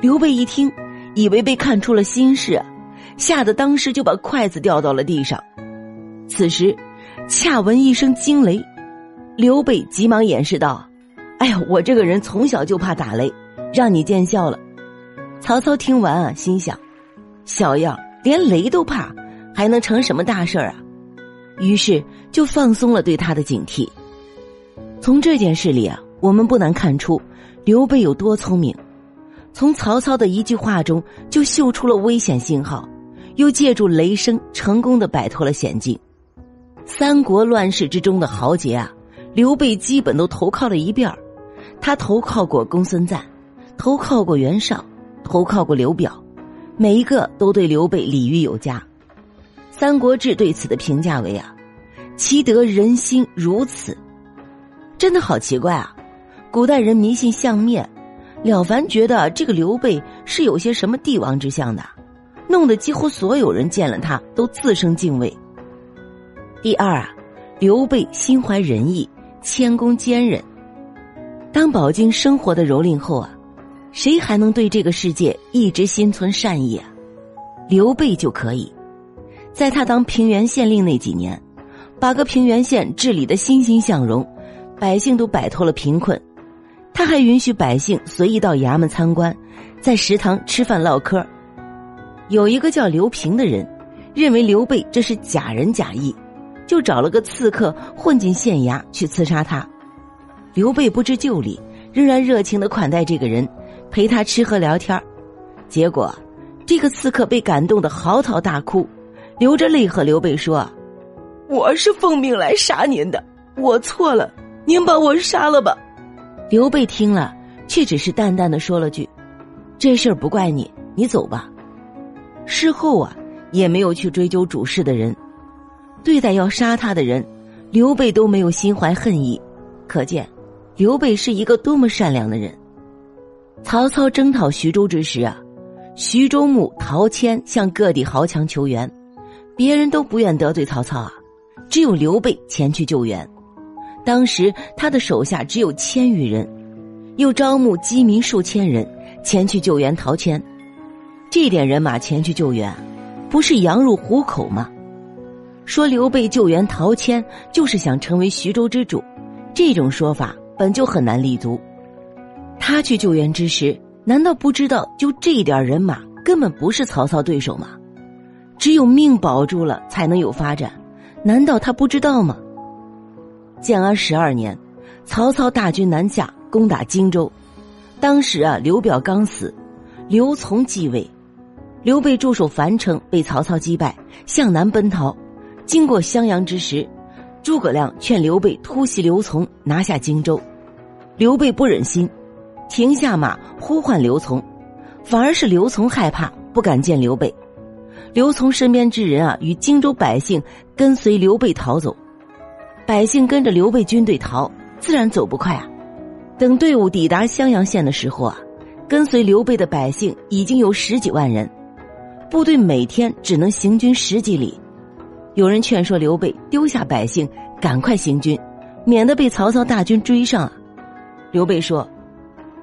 刘备一听，以为被看出了心事，吓得当时就把筷子掉到了地上。此时，恰闻一声惊雷，刘备急忙掩饰道：“哎呀，我这个人从小就怕打雷，让你见笑了。”曹操听完啊，心想：“小样，连雷都怕，还能成什么大事啊？”于是就放松了对他的警惕。从这件事里啊，我们不难看出刘备有多聪明。从曹操的一句话中就嗅出了危险信号，又借助雷声成功的摆脱了险境。三国乱世之中的豪杰啊，刘备基本都投靠了一遍他投靠过公孙瓒，投靠过袁绍，投靠过刘表，每一个都对刘备礼遇有加。《三国志》对此的评价为啊，其得人心如此，真的好奇怪啊！古代人迷信相面。了凡觉得这个刘备是有些什么帝王之相的，弄得几乎所有人见了他都自生敬畏。第二啊，刘备心怀仁义，谦恭坚韧。当饱经生活的蹂躏后啊，谁还能对这个世界一直心存善意啊？刘备就可以，在他当平原县令那几年，把个平原县治理的欣欣向荣，百姓都摆脱了贫困。他还允许百姓随意到衙门参观，在食堂吃饭唠嗑。有一个叫刘平的人，认为刘备这是假仁假义，就找了个刺客混进县衙去刺杀他。刘备不知就里，仍然热情的款待这个人，陪他吃喝聊天结果，这个刺客被感动的嚎啕大哭，流着泪和刘备说：“我是奉命来杀您的，我错了，您把我杀了吧。”刘备听了，却只是淡淡的说了句：“这事儿不怪你，你走吧。”事后啊，也没有去追究主事的人。对待要杀他的人，刘备都没有心怀恨意，可见刘备是一个多么善良的人。曹操征讨徐州之时啊，徐州牧陶谦向各地豪强求援，别人都不愿得罪曹操啊，只有刘备前去救援。当时他的手下只有千余人，又招募饥民数千人前去救援陶谦。这点人马前去救援，不是羊入虎口吗？说刘备救援陶谦就是想成为徐州之主，这种说法本就很难立足。他去救援之时，难道不知道就这点人马根本不是曹操对手吗？只有命保住了，才能有发展。难道他不知道吗？建安十二年，曹操大军南下攻打荆州。当时啊，刘表刚死，刘琮继位。刘备驻守樊城，被曹操击败，向南奔逃。经过襄阳之时，诸葛亮劝刘备突袭刘琮，拿下荆州。刘备不忍心，停下马呼唤刘琮，反而是刘琮害怕，不敢见刘备。刘琮身边之人啊，与荆州百姓跟随刘备逃走。百姓跟着刘备军队逃，自然走不快啊。等队伍抵达襄阳县的时候啊，跟随刘备的百姓已经有十几万人，部队每天只能行军十几里。有人劝说刘备丢下百姓，赶快行军，免得被曹操大军追上啊。刘备说：“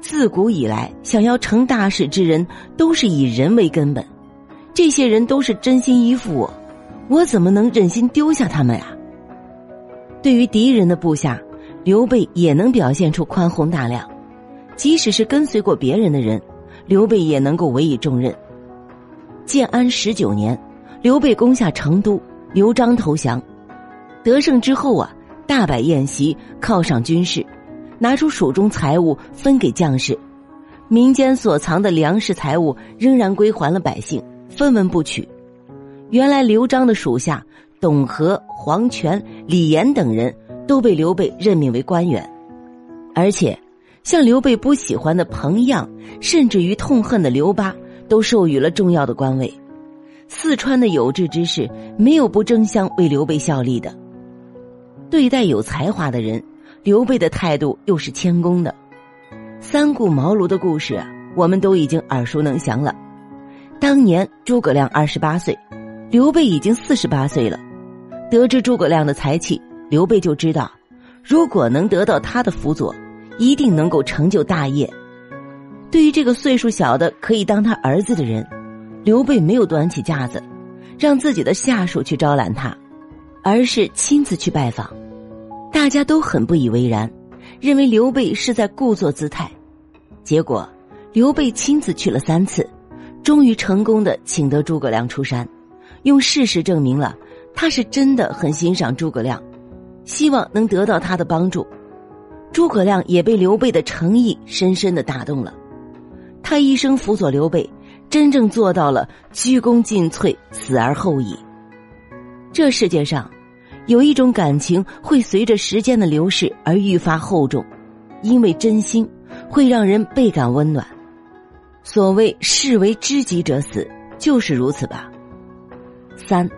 自古以来，想要成大事之人，都是以人为根本。这些人都是真心依附我，我怎么能忍心丢下他们呀？”对于敌人的部下，刘备也能表现出宽宏大量；即使是跟随过别人的人，刘备也能够委以重任。建安十九年，刘备攻下成都，刘璋投降。得胜之后啊，大摆宴席，犒赏军士，拿出手中财物分给将士，民间所藏的粮食财物仍然归还了百姓，分文不取。原来刘璋的属下。董和、黄权、李严等人都被刘备任命为官员，而且像刘备不喜欢的彭样，甚至于痛恨的刘巴，都授予了重要的官位。四川的有志之士没有不争相为刘备效力的。对待有才华的人，刘备的态度又是谦恭的。三顾茅庐的故事，我们都已经耳熟能详了。当年诸葛亮二十八岁，刘备已经四十八岁了。得知诸葛亮的才气，刘备就知道，如果能得到他的辅佐，一定能够成就大业。对于这个岁数小的可以当他儿子的人，刘备没有端起架子，让自己的下属去招揽他，而是亲自去拜访。大家都很不以为然，认为刘备是在故作姿态。结果，刘备亲自去了三次，终于成功的请得诸葛亮出山，用事实证明了他是真的很欣赏诸葛亮，希望能得到他的帮助。诸葛亮也被刘备的诚意深深的打动了。他一生辅佐刘备，真正做到了鞠躬尽瘁，死而后已。这世界上，有一种感情会随着时间的流逝而愈发厚重，因为真心会让人倍感温暖。所谓视为知己者死，就是如此吧。三，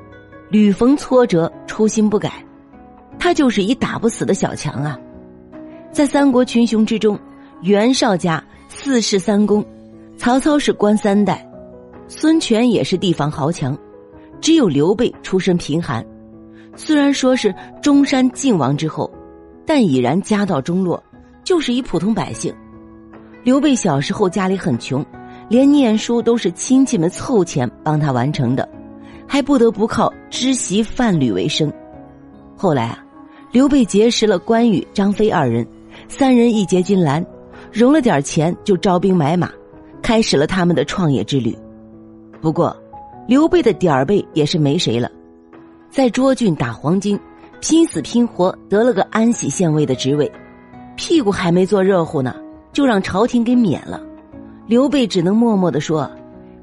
屡逢挫折，初心不改，他就是一打不死的小强啊。在三国群雄之中，袁绍家四世三公。曹操是官三代，孙权也是地方豪强，只有刘备出身贫寒。虽然说是中山靖王之后，但已然家道中落，就是一普通百姓。刘备小时候家里很穷，连念书都是亲戚们凑钱帮他完成的，还不得不靠织席贩履为生。后来啊，刘备结识了关羽、张飞二人，三人一结金兰，融了点钱就招兵买马。开始了他们的创业之旅，不过，刘备的点儿背也是没谁了，在涿郡打黄金，拼死拼活得了个安喜县尉的职位，屁股还没坐热乎呢，就让朝廷给免了。刘备只能默默的说：“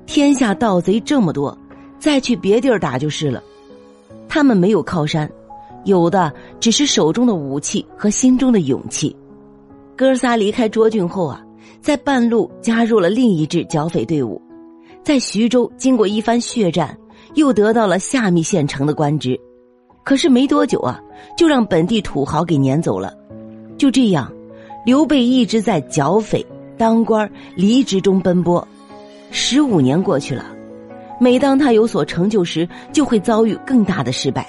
天下盗贼这么多，再去别地儿打就是了。”他们没有靠山，有的只是手中的武器和心中的勇气。哥仨离开涿郡后啊。在半路加入了另一支剿匪队伍，在徐州经过一番血战，又得到了下密县城的官职。可是没多久啊，就让本地土豪给撵走了。就这样，刘备一直在剿匪、当官、离职中奔波。十五年过去了，每当他有所成就时，就会遭遇更大的失败。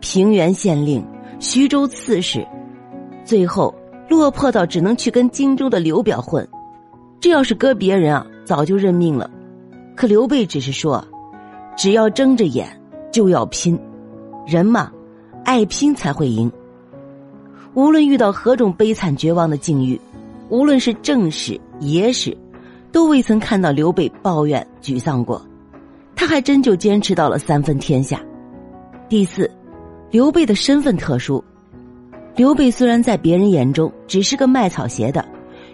平原县令、徐州刺史，最后。落魄到只能去跟荆州的刘表混，这要是搁别人啊，早就认命了。可刘备只是说：“只要睁着眼，就要拼。人嘛，爱拼才会赢。无论遇到何种悲惨绝望的境遇，无论是正史、野史，都未曾看到刘备抱怨沮丧过。他还真就坚持到了三分天下。第四，刘备的身份特殊。”刘备虽然在别人眼中只是个卖草鞋的、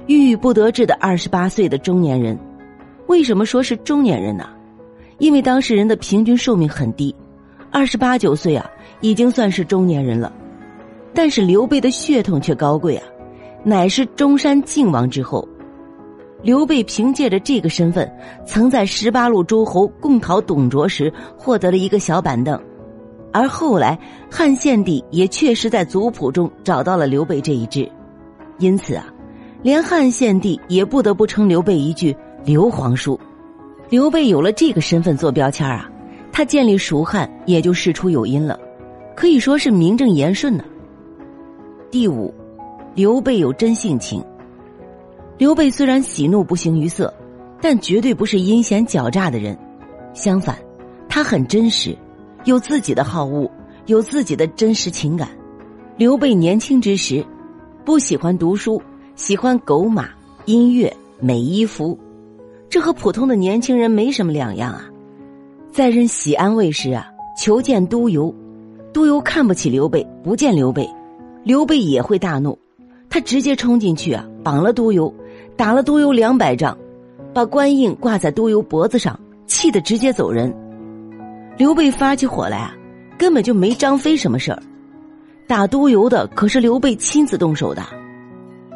郁郁不得志的二十八岁的中年人，为什么说是中年人呢？因为当事人的平均寿命很低，二十八九岁啊，已经算是中年人了。但是刘备的血统却高贵啊，乃是中山靖王之后。刘备凭借着这个身份，曾在十八路诸侯共讨董卓时获得了一个小板凳。而后来，汉献帝也确实在族谱中找到了刘备这一支，因此啊，连汉献帝也不得不称刘备一句“刘皇叔”。刘备有了这个身份做标签啊，他建立蜀汉也就事出有因了，可以说是名正言顺呢。第五，刘备有真性情。刘备虽然喜怒不形于色，但绝对不是阴险狡诈的人，相反，他很真实。有自己的好恶，有自己的真实情感。刘备年轻之时，不喜欢读书，喜欢狗马、音乐、美衣服，这和普通的年轻人没什么两样啊。在任喜安卫时啊，求见都邮，都邮看不起刘备，不见刘备，刘备也会大怒，他直接冲进去啊，绑了都邮，打了都邮两百仗，把官印挂在都邮脖子上，气得直接走人。刘备发起火来啊，根本就没张飞什么事儿。打督邮的可是刘备亲自动手的。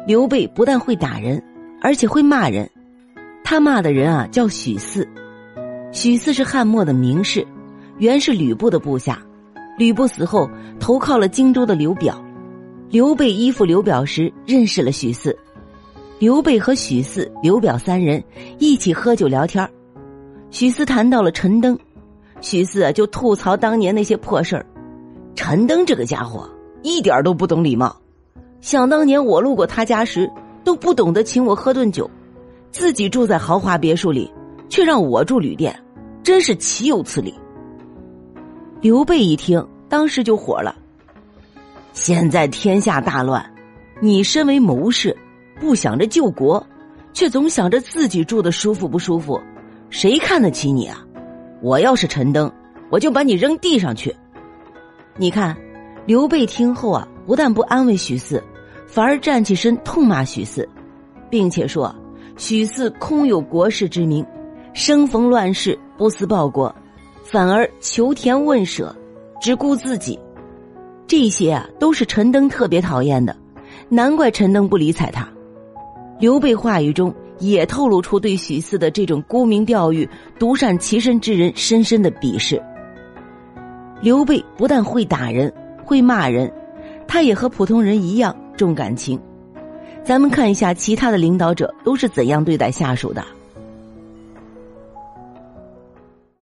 刘备不但会打人，而且会骂人。他骂的人啊叫许四，许四是汉末的名士，原是吕布的部下。吕布死后投靠了荆州的刘表。刘备依附刘表时认识了许四。刘备和许四、刘表三人一起喝酒聊天许四谈到了陈登。许四就吐槽当年那些破事儿，陈登这个家伙一点都不懂礼貌。想当年我路过他家时，都不懂得请我喝顿酒，自己住在豪华别墅里，却让我住旅店，真是岂有此理！刘备一听，当时就火了。现在天下大乱，你身为谋士，不想着救国，却总想着自己住的舒服不舒服，谁看得起你啊？我要是陈登，我就把你扔地上去。你看，刘备听后啊，不但不安慰许四，反而站起身痛骂许四，并且说许四空有国士之名，生逢乱世不思报国，反而求田问舍，只顾自己。这些啊，都是陈登特别讨厌的，难怪陈登不理睬他。刘备话语中也透露出对许四的这种沽名钓誉、独善其身之人深深的鄙视。刘备不但会打人，会骂人，他也和普通人一样重感情。咱们看一下其他的领导者都是怎样对待下属的。